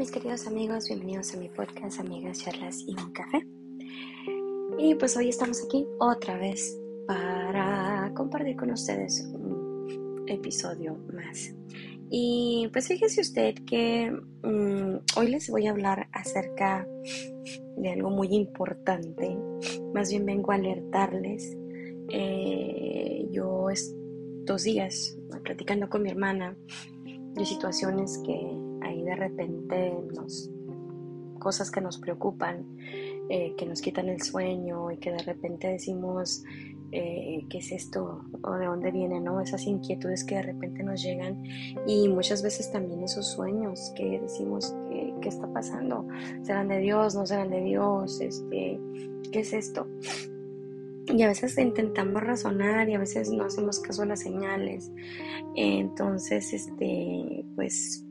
mis queridos amigos, bienvenidos a mi podcast Amigas, Charlas y un Café. Y pues hoy estamos aquí otra vez para compartir con ustedes un episodio más. Y pues fíjese usted que mm, hoy les voy a hablar acerca de algo muy importante. Más bien vengo a alertarles. Eh, yo estos días, platicando con mi hermana, de situaciones que de repente nos cosas que nos preocupan, eh, que nos quitan el sueño y que de repente decimos eh, qué es esto o de dónde viene, ¿no? Esas inquietudes que de repente nos llegan y muchas veces también esos sueños que decimos qué, qué está pasando, serán de Dios, no serán de Dios, este, ¿qué es esto? Y a veces intentamos razonar y a veces no hacemos caso a las señales. Entonces, este, pues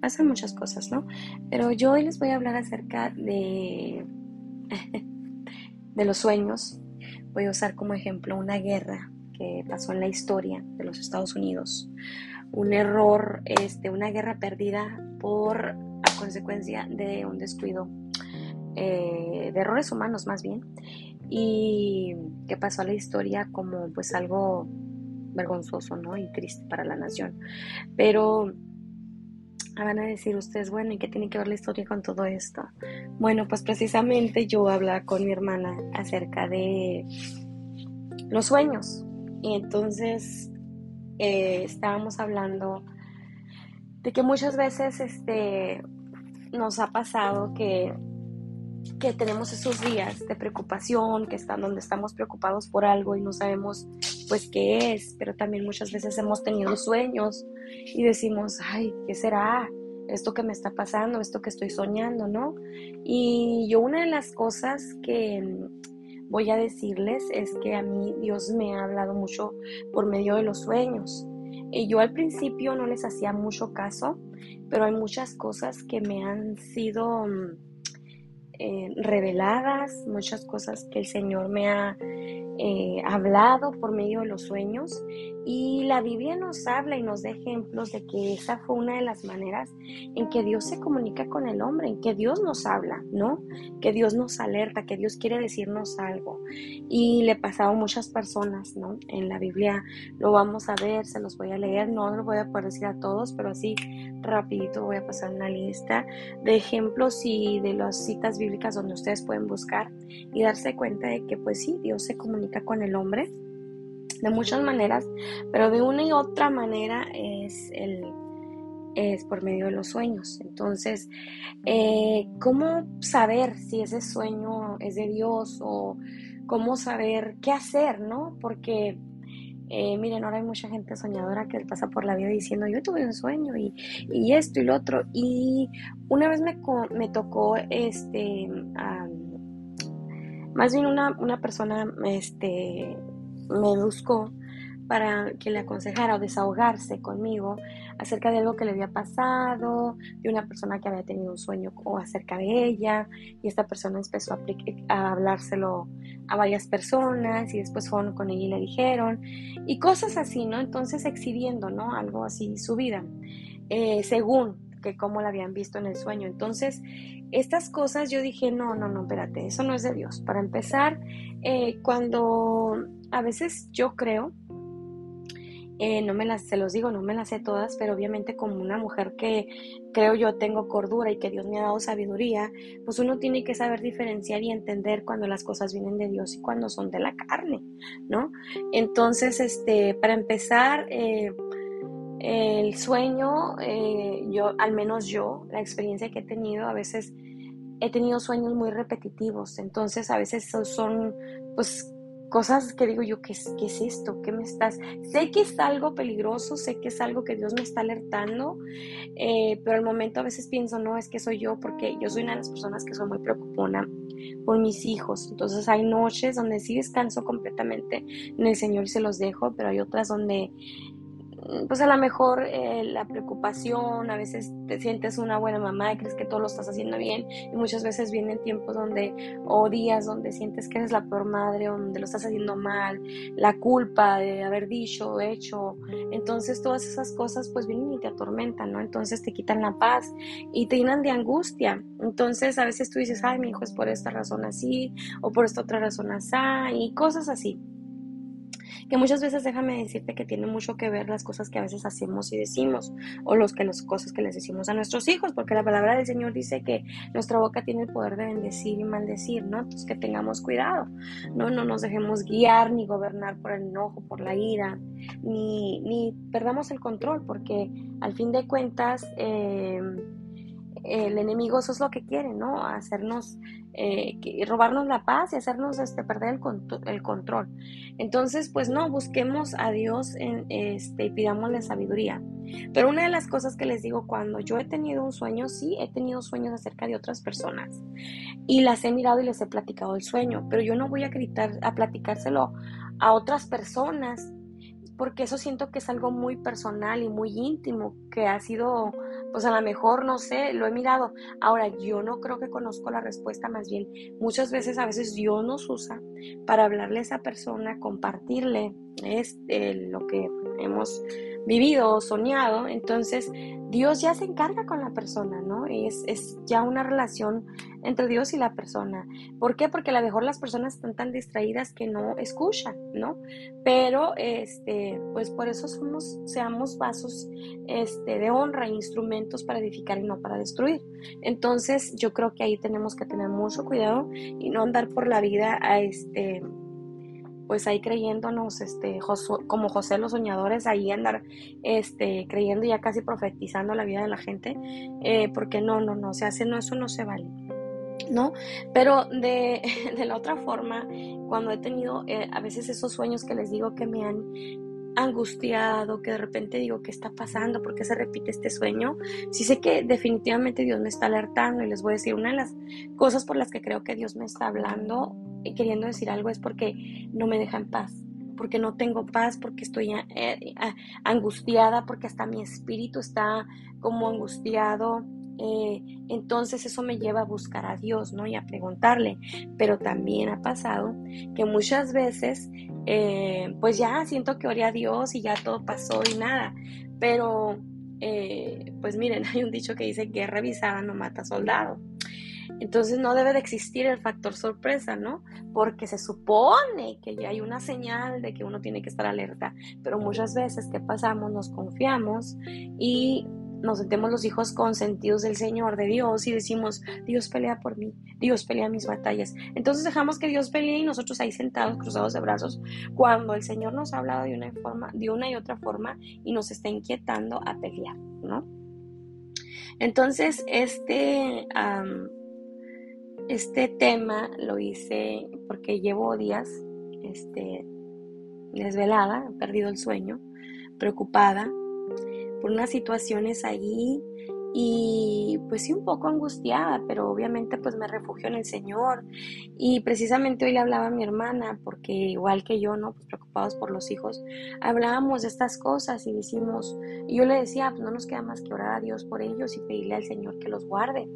pasan muchas cosas, ¿no? Pero yo hoy les voy a hablar acerca de, de los sueños. Voy a usar como ejemplo una guerra que pasó en la historia de los Estados Unidos. Un error, este, una guerra perdida por a consecuencia de un descuido, eh, de errores humanos más bien, y que pasó a la historia como pues algo vergonzoso, ¿no? Y triste para la nación. Pero van a decir ustedes, bueno, ¿y qué tiene que ver la historia con todo esto? Bueno, pues precisamente yo hablaba con mi hermana acerca de los sueños. Y entonces eh, estábamos hablando de que muchas veces este, nos ha pasado que, que tenemos esos días de preocupación, que están donde estamos preocupados por algo y no sabemos pues qué es, pero también muchas veces hemos tenido sueños y decimos, ay, ¿qué será? Esto que me está pasando, esto que estoy soñando, ¿no? Y yo una de las cosas que voy a decirles es que a mí Dios me ha hablado mucho por medio de los sueños. Y yo al principio no les hacía mucho caso, pero hay muchas cosas que me han sido mm, eh, reveladas, muchas cosas que el Señor me ha eh, hablado por medio de los sueños y la Biblia nos habla y nos da ejemplos de que esa fue una de las maneras en que Dios se comunica con el hombre, en que Dios nos habla, ¿no? Que Dios nos alerta, que Dios quiere decirnos algo. Y le pasaba a muchas personas, ¿no? En la Biblia lo vamos a ver, se los voy a leer, no lo voy a poder decir a todos, pero así rapidito voy a pasar una lista de ejemplos y de las citas bíblicas donde ustedes pueden buscar y darse cuenta de que pues sí, Dios se comunica con el hombre de muchas maneras, pero de una y otra manera es, el, es por medio de los sueños. Entonces, eh, ¿cómo saber si ese sueño es de Dios o cómo saber qué hacer, no? Porque, eh, miren, ahora hay mucha gente soñadora que pasa por la vida diciendo, yo tuve un sueño y, y esto y lo otro. Y una vez me, me tocó este más bien una, una persona este, me buscó para que le aconsejara o desahogarse conmigo acerca de algo que le había pasado, de una persona que había tenido un sueño o acerca de ella, y esta persona empezó a, a hablárselo a varias personas y después fueron con ella y le dijeron, y cosas así, ¿no? Entonces exhibiendo, ¿no? Algo así, su vida, eh, según que cómo la habían visto en el sueño. Entonces, estas cosas yo dije, no, no, no, espérate, eso no es de Dios. Para empezar, eh, cuando a veces yo creo, eh, no me las, se los digo, no me las sé todas, pero obviamente como una mujer que creo yo tengo cordura y que Dios me ha dado sabiduría, pues uno tiene que saber diferenciar y entender cuando las cosas vienen de Dios y cuando son de la carne, ¿no? Entonces, este, para empezar, eh, el sueño, eh, yo, al menos yo, la experiencia que he tenido, a veces he tenido sueños muy repetitivos, entonces a veces son, pues, cosas que digo yo, ¿qué ¿qué es esto? ¿Qué me estás? Sé que es algo peligroso, sé que es algo que Dios me está alertando, eh, pero al momento a veces pienso, no, es que soy yo, porque yo soy una de las personas que soy muy preocupona por mis hijos. Entonces hay noches donde sí descanso completamente en el Señor y se los dejo, pero hay otras donde pues a lo mejor eh, la preocupación, a veces te sientes una buena mamá y crees que todo lo estás haciendo bien y muchas veces vienen tiempos donde o días donde sientes que eres la peor madre, donde lo estás haciendo mal, la culpa de haber dicho, hecho, entonces todas esas cosas pues vienen y te atormentan, ¿no? Entonces te quitan la paz y te llenan de angustia, entonces a veces tú dices, ay, mi hijo es por esta razón así o por esta otra razón así y cosas así que muchas veces déjame decirte que tiene mucho que ver las cosas que a veces hacemos y decimos o los que las cosas que les decimos a nuestros hijos, porque la palabra del Señor dice que nuestra boca tiene el poder de bendecir y maldecir, ¿no? Entonces que tengamos cuidado, no no nos dejemos guiar ni gobernar por el enojo, por la ira, ni, ni perdamos el control, porque al fin de cuentas eh, el enemigo eso es lo que quiere, ¿no? Hacernos, eh, robarnos la paz y hacernos este, perder el, el, control. Entonces, pues no, busquemos a Dios en, este, y pidámosle sabiduría. Pero una de las cosas que les digo, cuando yo he tenido un sueño, sí, he tenido sueños acerca de otras personas y las he mirado y les he platicado el sueño, pero yo no voy a gritar, a platicárselo a otras personas porque eso siento que es algo muy personal y muy íntimo, que ha sido, pues a lo mejor, no sé, lo he mirado. Ahora, yo no creo que conozco la respuesta, más bien, muchas veces, a veces Dios nos usa para hablarle a esa persona, compartirle este, lo que hemos vivido o soñado, entonces Dios ya se encarga con la persona, ¿no? Es, es ya una relación entre Dios y la persona. ¿Por qué? Porque a lo mejor las personas están tan distraídas que no escuchan, ¿no? Pero, este, pues por eso somos, seamos vasos este, de honra, instrumentos para edificar y no para destruir. Entonces, yo creo que ahí tenemos que tener mucho cuidado y no andar por la vida a este pues ahí creyéndonos, este, como José los soñadores, ahí andar, este, creyendo ya casi profetizando la vida de la gente, eh, porque no, no, no, se hace, no, eso no se vale. ¿no? Pero de, de, la otra forma, cuando he tenido eh, a veces esos sueños que les digo que me han angustiado, que de repente digo, ¿qué está pasando? ¿Por qué se repite este sueño? Sí sé que definitivamente Dios me está alertando y les voy a decir, una de las cosas por las que creo que Dios me está hablando y queriendo decir algo es porque no me deja en paz, porque no tengo paz, porque estoy eh, eh, angustiada, porque hasta mi espíritu está como angustiado. Eh, entonces eso me lleva a buscar a Dios, ¿no? Y a preguntarle. Pero también ha pasado que muchas veces eh, pues ya siento que oré a Dios y ya todo pasó y nada. Pero, eh, pues miren, hay un dicho que dice que revisada no mata soldado. Entonces no debe de existir el factor sorpresa, ¿no? Porque se supone que ya hay una señal de que uno tiene que estar alerta, pero muchas veces que pasamos nos confiamos y nos sentemos los hijos consentidos del Señor, de Dios, y decimos, Dios pelea por mí, Dios pelea mis batallas. Entonces dejamos que Dios pelee y nosotros ahí sentados, cruzados de brazos, cuando el Señor nos ha hablado de una, forma, de una y otra forma y nos está inquietando a pelear, ¿no? Entonces, este, este tema lo hice porque llevo días este, desvelada, perdido el sueño, preocupada, por unas situaciones allí y pues sí un poco angustiada, pero obviamente pues me refugio en el Señor y precisamente hoy le hablaba a mi hermana porque igual que yo, ¿no? Pues por los hijos, hablábamos de estas cosas y decimos, yo le decía, pues no nos queda más que orar a Dios por ellos y pedirle al Señor que los guarde,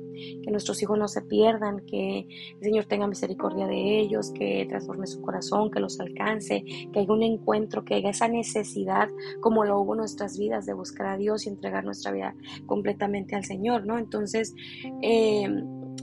que nuestros hijos no se pierdan, que el Señor tenga misericordia de ellos, que transforme su corazón, que los alcance, que haya un encuentro, que haya esa necesidad como lo hubo en nuestras vidas de buscar a Dios y entregar nuestra vida completamente al Señor, ¿no? Entonces, eh,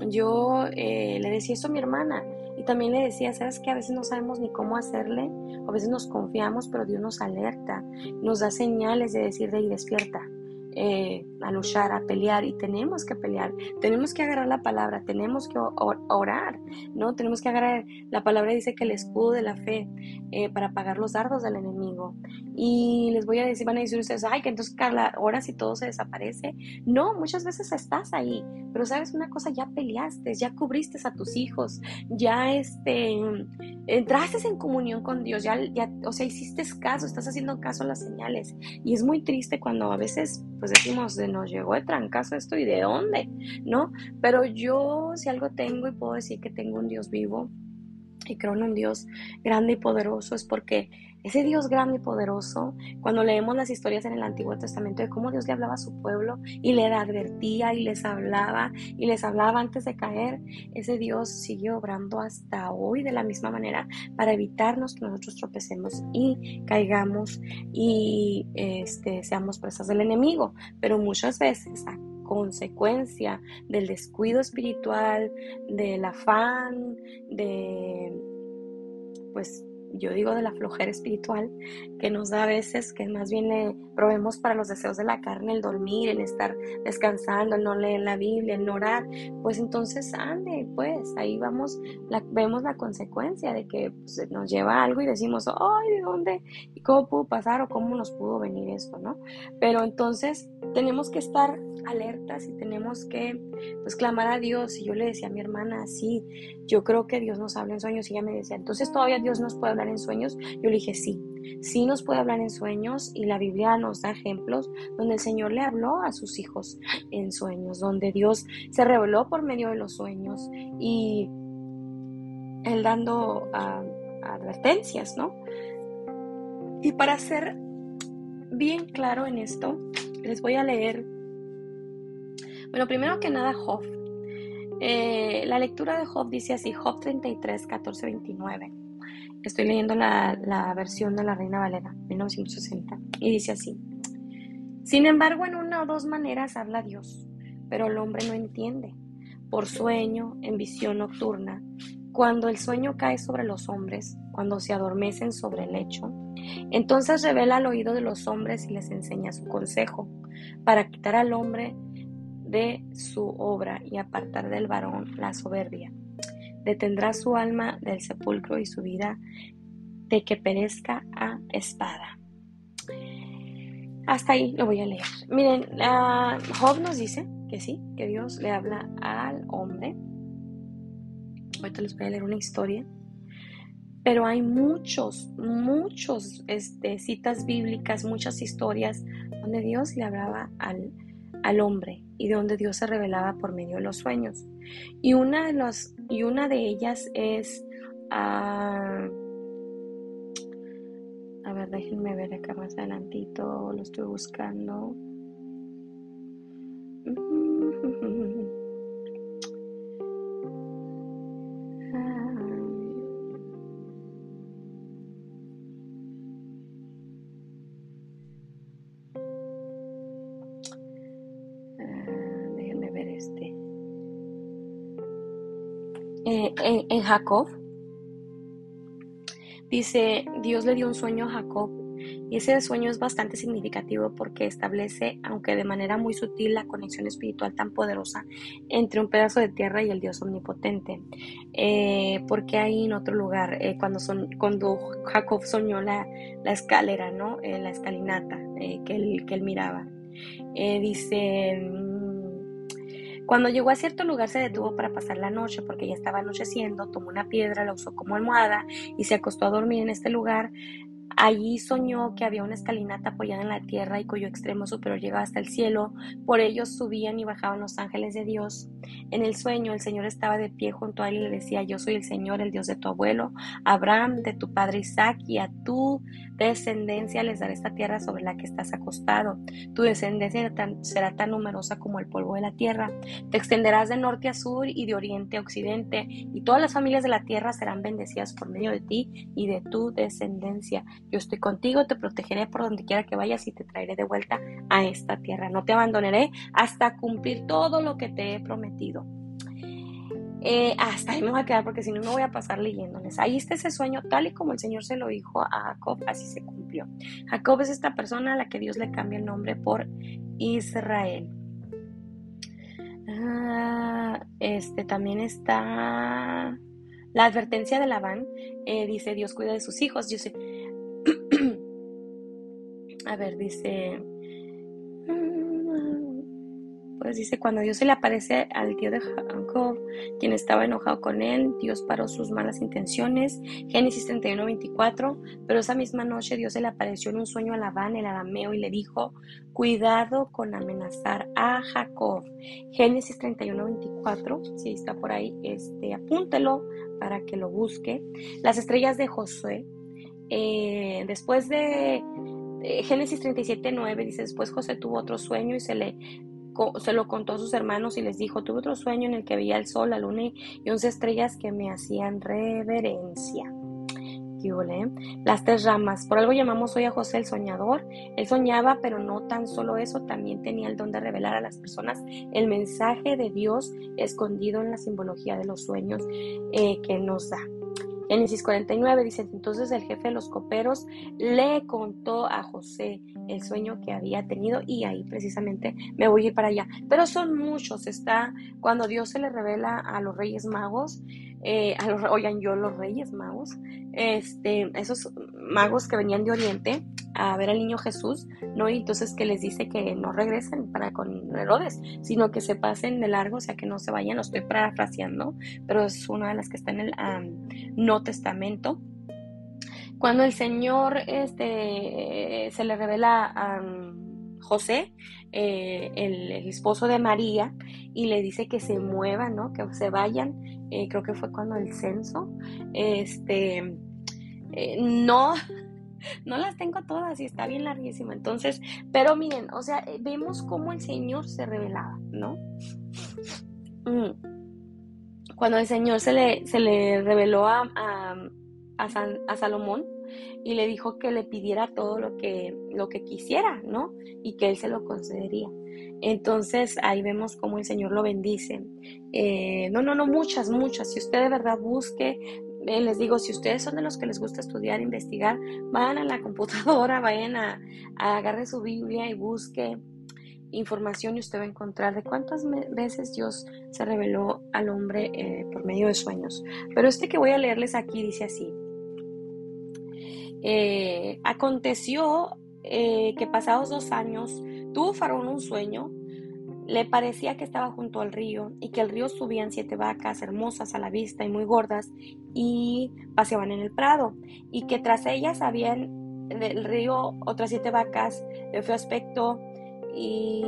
yo eh, le decía esto a mi hermana y también le decía, sabes que a veces no sabemos ni cómo hacerle, a veces nos confiamos, pero Dios nos alerta, nos da señales de decir de ahí despierta, eh, a luchar, a pelear y tenemos que pelear, tenemos que agarrar la palabra, tenemos que orar, ¿no? Tenemos que agarrar, la palabra dice que el escudo de la fe eh, para apagar los dardos del enemigo. Y les voy a decir, van a decir ustedes, ay, que entonces Carla, ahora si todo se desaparece. No, muchas veces estás ahí, pero sabes una cosa, ya peleaste, ya cubriste a tus hijos, ya este, entraste en comunión con Dios, ya, ya, o sea, hiciste caso, estás haciendo caso a las señales. Y es muy triste cuando a veces, pues decimos, de nos llegó de trancazo esto y de dónde, ¿no? Pero yo si algo tengo y puedo decir que tengo un Dios vivo, y creo en un Dios grande y poderoso es porque ese Dios grande y poderoso, cuando leemos las historias en el Antiguo Testamento de cómo Dios le hablaba a su pueblo y le advertía y les hablaba y les hablaba antes de caer, ese Dios sigue obrando hasta hoy de la misma manera para evitarnos que nosotros tropecemos y caigamos y este, seamos presas del enemigo. Pero muchas veces consecuencia del descuido espiritual, del afán, de pues yo digo de la flojera espiritual que nos da a veces, que más bien probemos para los deseos de la carne, el dormir, el estar descansando, el no leer la Biblia, el no orar, pues entonces ande, pues ahí vamos, la, vemos la consecuencia de que pues, nos lleva algo y decimos, ay, ¿de dónde? ¿Y cómo pudo pasar o cómo nos pudo venir esto, no? Pero entonces tenemos que estar alertas y tenemos que pues clamar a Dios. Y yo le decía a mi hermana, sí, yo creo que Dios nos habla en sueños. Y ella me decía, entonces todavía Dios nos puede hablar en sueños. Yo le dije, sí, sí nos puede hablar en sueños. Y la Biblia nos da ejemplos donde el Señor le habló a sus hijos en sueños, donde Dios se reveló por medio de los sueños y Él dando ah, advertencias, ¿no? Y para ser bien claro en esto, les voy a leer bueno, primero que nada, Job. Eh, la lectura de Job dice así, Job 33, 14, 29. Estoy leyendo la, la versión de la Reina Valera, 1960, y dice así. Sin embargo, en una o dos maneras habla Dios, pero el hombre no entiende. Por sueño, en visión nocturna, cuando el sueño cae sobre los hombres, cuando se adormecen sobre el lecho, entonces revela al oído de los hombres y les enseña su consejo, para quitar al hombre de su obra y apartar del varón la soberbia. Detendrá su alma del sepulcro y su vida de que perezca a espada. Hasta ahí lo voy a leer. Miren, Job nos dice que sí, que Dios le habla al hombre. Ahorita les voy a leer una historia. Pero hay muchos, muchos este, citas bíblicas, muchas historias donde Dios le hablaba al, al hombre y de donde Dios se revelaba por medio de los sueños. Y una de, los, y una de ellas es... Ah, a ver, déjenme ver acá más adelantito, lo estoy buscando. Jacob. Dice, Dios le dio un sueño a Jacob y ese sueño es bastante significativo porque establece, aunque de manera muy sutil, la conexión espiritual tan poderosa entre un pedazo de tierra y el Dios omnipotente. Eh, porque ahí en otro lugar, eh, cuando, son, cuando Jacob soñó la, la escalera, ¿no? Eh, la escalinata que, él, que él miraba. dice cuando llegó a cierto lugar se detuvo para pasar la noche porque ya estaba anocheciendo, tomó una piedra, la usó como almohada y se acostó a dormir en este lugar Allí soñó que había una escalinata apoyada en la tierra y cuyo extremo superior llegaba hasta el cielo. Por ellos subían y bajaban los ángeles de Dios. En el sueño el Señor estaba de pie junto a él y le decía, yo soy el Señor, el Dios de tu abuelo, Abraham, de tu padre Isaac, y a tu descendencia les daré esta tierra sobre la que estás acostado. Tu descendencia será tan numerosa como el polvo de la tierra. Te extenderás de norte a sur y de oriente a occidente, y todas las familias de la tierra serán bendecidas por medio de ti y de tu descendencia. Yo estoy contigo, te protegeré por donde quiera que vayas y te traeré de vuelta a esta tierra. No te abandonaré hasta cumplir todo lo que te he prometido. Eh, hasta ahí me voy a quedar porque si no me voy a pasar leyéndoles. Ahí está ese sueño, tal y como el Señor se lo dijo a Jacob, así se cumplió. Jacob es esta persona a la que Dios le cambia el nombre por Israel. Ah, este también está la advertencia de Labán. Eh, dice Dios cuida de sus hijos. Yo sé, a ver, dice... después dice, cuando Dios se le aparece al tío de Jacob, quien estaba enojado con él, Dios paró sus malas intenciones. Génesis 31, 24. Pero esa misma noche Dios se le apareció en un sueño a Labán, el arameo, y le dijo, cuidado con amenazar a Jacob. Génesis 31, 24. Si está por ahí, este, apúntelo para que lo busque. Las estrellas de Josué. Eh, después de eh, Génesis 37, 9 dice, después José tuvo otro sueño y se le se lo contó a sus hermanos y les dijo, tuve otro sueño en el que veía el sol, la luna y once estrellas que me hacían reverencia. Las tres ramas. Por algo llamamos hoy a José el soñador. Él soñaba, pero no tan solo eso, también tenía el don de revelar a las personas el mensaje de Dios escondido en la simbología de los sueños eh, que nos da. Génesis 49 dice, entonces el jefe de los coperos le contó a José el sueño que había tenido y ahí precisamente me voy a ir para allá. Pero son muchos, está cuando Dios se le revela a los reyes magos, eh, oigan yo los reyes magos, este, esos magos que venían de Oriente a ver al niño Jesús, ¿no? Y entonces que les dice que no regresen para con Herodes, sino que se pasen de largo, o sea, que no se vayan, lo estoy parafraseando, pero es una de las que está en el No Testamento. Cuando el Señor este, se le revela a José, eh, el, esposo de María, y le dice que se muevan, ¿no? Que se vayan. Eh, creo que fue cuando el censo. Este, eh, no, no las tengo todas y está bien larguísima. Entonces, pero miren, o sea, vemos cómo el Señor se revelaba, ¿no? Mm. Cuando el Señor se le, se le reveló a, a, Salomón y le dijo que le pidiera todo lo que, lo que quisiera, ¿no? Y que él se lo concedería. Entonces ahí vemos cómo el Señor lo bendice. Eh, no, no, no, muchas, muchas. Si usted de verdad busque, eh, les digo, si ustedes son de los que les gusta estudiar, investigar, vayan a la computadora, vayan a, a agarre su Biblia y busque información y usted va a encontrar de cuántas veces Dios se reveló al hombre eh, por medio de sueños. Pero este que voy a leerles aquí dice así. Eh, aconteció eh, que pasados dos años tuvo Faraón un sueño, le parecía que estaba junto al río y que el río subían siete vacas hermosas a la vista y muy gordas y paseaban en el prado y que tras ellas habían del río otras siete vacas de feo aspecto y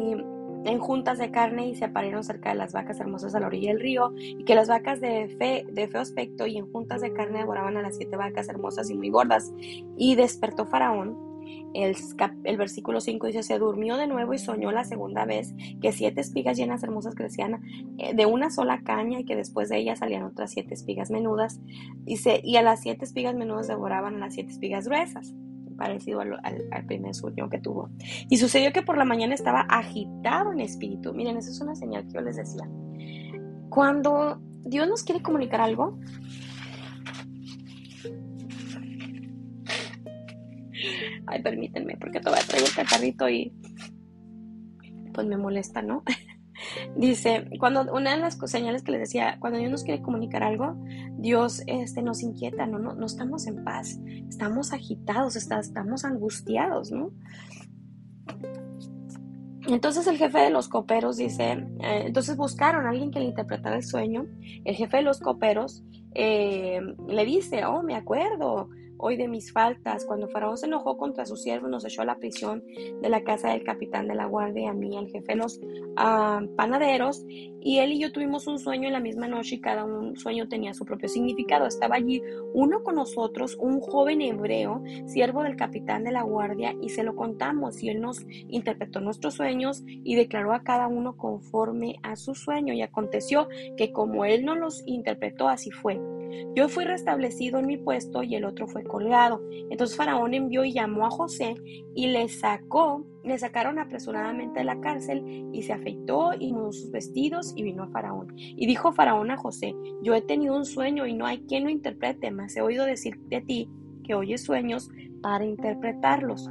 en juntas de carne y se aparearon cerca de las vacas hermosas a la orilla del río, y que las vacas de, fe, de feo aspecto y en juntas de carne devoraban a las siete vacas hermosas y muy gordas. Y despertó Faraón. El, el versículo 5 dice, se durmió de nuevo y soñó la segunda vez que siete espigas llenas hermosas crecían eh, de una sola caña y que después de ellas salían otras siete espigas menudas. Dice, y a las siete espigas menudas devoraban a las siete espigas gruesas parecido al, primer sueño que tuvo. Y sucedió que por la mañana estaba agitado en espíritu. Miren, esa es una señal que yo les decía. Cuando Dios nos quiere comunicar algo, ay, permítanme, porque todavía traigo el catarrito y pues me molesta, ¿no? Dice, cuando una de las señales que les decía, cuando Dios nos quiere comunicar algo, Dios este, nos inquieta, no, no, no estamos en paz, estamos agitados, estamos angustiados, ¿no? Entonces el jefe de los coperos dice, eh, entonces buscaron a alguien que le interpretara el sueño. El jefe de los coperos eh, le dice, oh, me acuerdo, hoy de mis faltas. Cuando Faraón se enojó contra su siervo, nos echó a la prisión de la casa del capitán de la guardia, a mí, al jefe de los ah, panaderos, y él y yo tuvimos un sueño en la misma noche y cada un sueño tenía su propio significado. Estaba allí uno con nosotros, un joven hebreo, siervo del capitán de la guardia, y se lo contamos y él nos interpretó nuestros sueños y declaró a cada uno conforme a su sueño. Y aconteció que como él no los interpretó, así fue. Yo fui restablecido en mi puesto y el otro fue colgado. Entonces Faraón envió y llamó a José y le sacó, le sacaron apresuradamente de la cárcel y se afeitó y mudó sus vestidos y vino a Faraón. Y dijo Faraón a José, yo he tenido un sueño y no hay quien lo interprete, mas he oído decir de ti que oyes sueños para interpretarlos.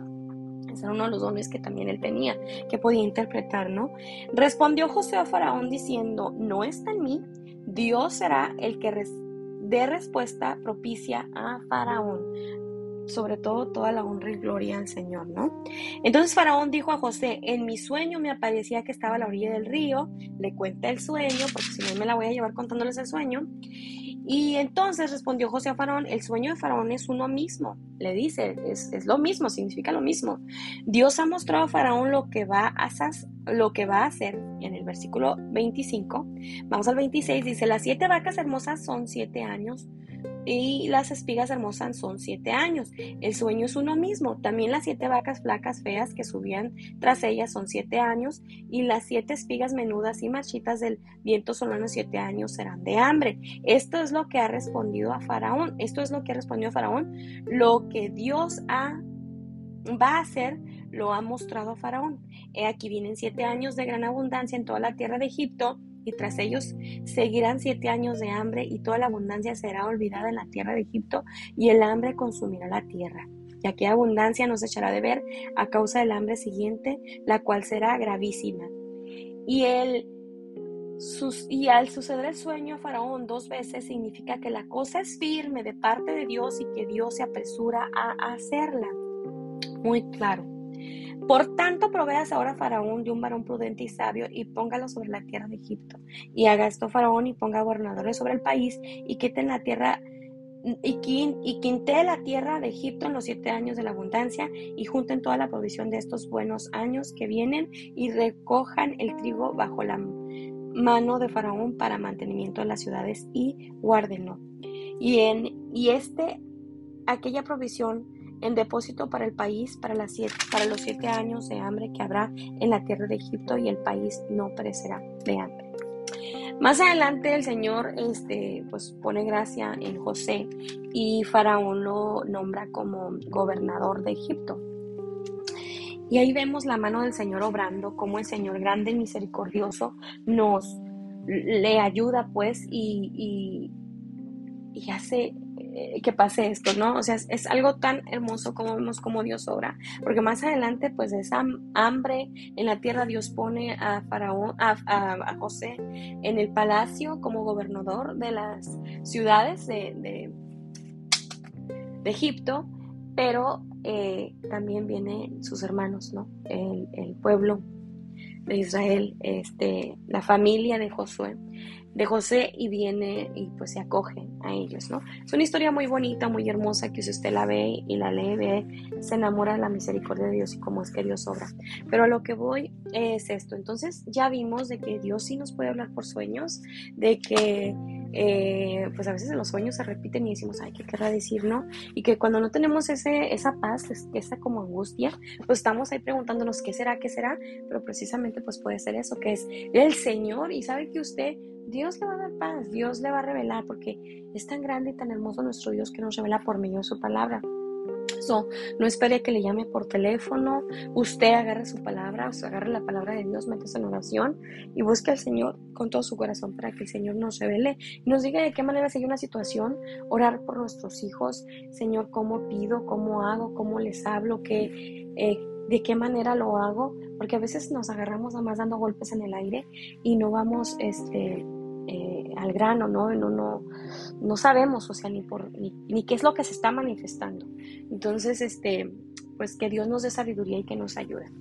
Ese era uno de los dones que también él tenía, que podía interpretar, ¿no? Respondió José a Faraón diciendo, no está en mí, Dios será el que de respuesta propicia a Faraón. sobre todo toda la honra y gloria al Señor, ¿no? Entonces Faraón dijo a José, en mi sueño me aparecía que estaba a la orilla del río, le cuenta el sueño, porque si no me la voy a llevar contándoles el sueño, y entonces respondió José a Faraón, el sueño de Faraón es uno mismo. Le dice, es, lo mismo, significa lo mismo. Dios ha mostrado a Faraón lo que, va a, lo que va a hacer en el versículo 25. Vamos al 26, dice, las siete vacas hermosas son siete años y las espigas hermosas son siete años. El sueño es uno mismo. También las siete vacas flacas feas que subían tras ellas son siete años y las siete espigas menudas y marchitas del viento solano siete años serán de hambre. Esto es lo que ha respondido a Faraón. Esto es lo que ha respondido a Faraón. Lo que Dios ha, va a hacer lo ha mostrado a Faraón. He aquí vienen siete años de gran abundancia en toda la tierra de Egipto y tras ellos seguirán siete años de hambre y toda la abundancia será olvidada en la tierra de Egipto y el hambre consumirá la tierra. Y aquella abundancia nos echará de ver a causa del hambre siguiente, la cual será gravísima. Y, el, y al suceder el sueño a Faraón dos veces significa que la cosa es firme de parte de Dios y que Dios se apresura a hacerla. Muy claro. Por tanto, proveas ahora a Faraón de un varón prudente y sabio y póngalo sobre la tierra de Egipto. Y haga esto Faraón y ponga gobernadores sobre el país y quiten la tierra y, y quinte la tierra de Egipto en los siete años de la abundancia y junten toda la provisión de estos buenos años que vienen y recojan el trigo bajo la mano de Faraón para mantenimiento de las ciudades y guárdenlo. Y en y este aquella provisión en depósito para el país para, las siete, para los siete años de hambre que habrá en la tierra de Egipto y el país no perecerá de hambre. Más adelante el Señor este, pues, pone gracia en José y Faraón lo nombra como gobernador de Egipto. Y ahí vemos la mano del Señor obrando, como el Señor grande y misericordioso nos le ayuda pues y, y, y hace que pase esto, ¿no? O sea, es, algo tan hermoso como vemos como Dios obra, porque más adelante, pues esa hambre en la tierra, Dios pone a Faraón, a, José en el palacio como gobernador de las ciudades de, de, Egipto, pero eh, también vienen sus hermanos, ¿no? El, el pueblo de Israel, este, la familia de Josué de José y viene y pues se acoge a ellos, ¿no? Es una historia muy bonita, muy hermosa que si usted la ve y la lee, ve, se enamora de la misericordia de Dios y cómo es que Dios obra. Pero a lo que voy es esto. Entonces ya vimos de que Dios sí nos puede hablar por sueños, de que eh, pues a veces los sueños se repiten y decimos, ay, ¿qué querrá decir, no? Y que cuando no tenemos ese, esa paz, esa como angustia, pues estamos ahí preguntándonos qué será, qué será, pero precisamente pues puede ser eso, que es el Señor y sabe que usted Dios le va a dar paz, Dios le va a revelar, porque es tan grande y tan hermoso nuestro Dios que nos revela por medio de su palabra. No espere que le llame por teléfono, usted agarre su palabra, agarre la palabra de Dios, métese en oración y busque al Señor con todo su corazón para que el Señor nos revele y nos diga de qué manera sigue una situación, orar por nuestros hijos, Señor, cómo pido, cómo hago, cómo les hablo, qué, eh, de qué manera lo hago, porque a veces nos agarramos nada más dando golpes en el aire y no vamos este, eh, al grano, ¿no? No, no, sabemos, o sea, ni, por, ni, qué es lo que se está manifestando. Entonces, este, pues que Dios nos dé sabiduría y que nos ayude.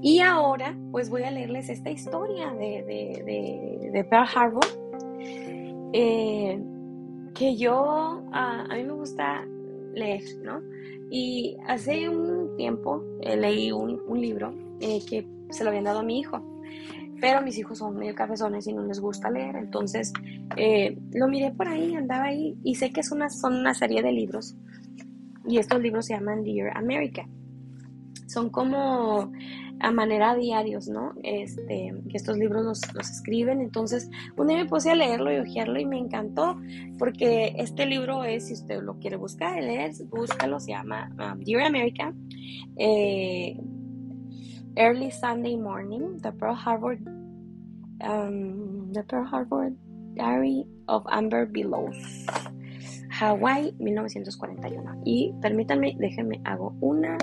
Y ahora, pues voy a leerles esta historia de, de, Pearl Harbor, eh, que yo, a mí me gusta leer, ¿no? Y hace un tiempo eh, leí un, un libro que se lo habían dado a mi hijo pero mis hijos son medio cafezones y no les gusta leer, entonces eh, lo miré por ahí, andaba ahí y sé que es una, son una serie de libros y estos libros se llaman Dear America. Son como a manera diarios, ¿no? Este, que estos libros los, los, escriben. Entonces, un día me puse a leerlo y ojearlo y me encantó, porque este libro es, si usted lo quiere buscar, leer, búscalo, se llama um, Dear America. Eh, Early Sunday Morning, The Pearl Harbor, um, The Pearl Harbor Diary of Amber Billows, Hawaii, 1941. Y permítanme, déjenme, hago una